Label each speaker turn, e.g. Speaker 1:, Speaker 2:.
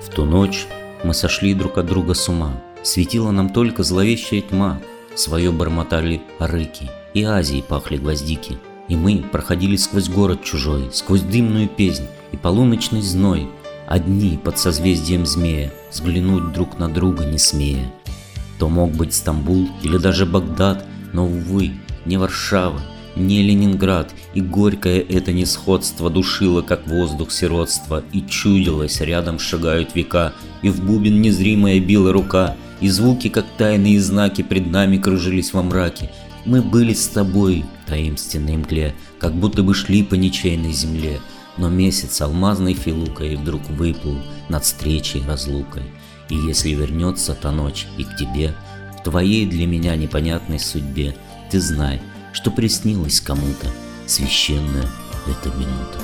Speaker 1: В ту ночь мы сошли друг от друга с ума. Светила нам только зловещая тьма. Свое бормотали рыки, и Азии пахли гвоздики. И мы проходили сквозь город чужой, сквозь дымную песнь и полуночный зной, Одни под созвездием змея, взглянуть друг на друга не смея. То мог быть Стамбул или даже Багдад, но, увы, не Варшава, не Ленинград, и горькое это несходство душило, как воздух сиротства, и чудилось, рядом шагают века, и в бубен незримая била рука, и звуки, как тайные знаки, пред нами кружились во мраке. Мы были с тобой таинственной мгле, как будто бы шли по ничейной земле, но месяц алмазной филукой вдруг выплыл над встречей разлукой. И если вернется та ночь и к тебе, в твоей для меня непонятной судьбе, ты знай, что приснилась кому-то священная эта минута.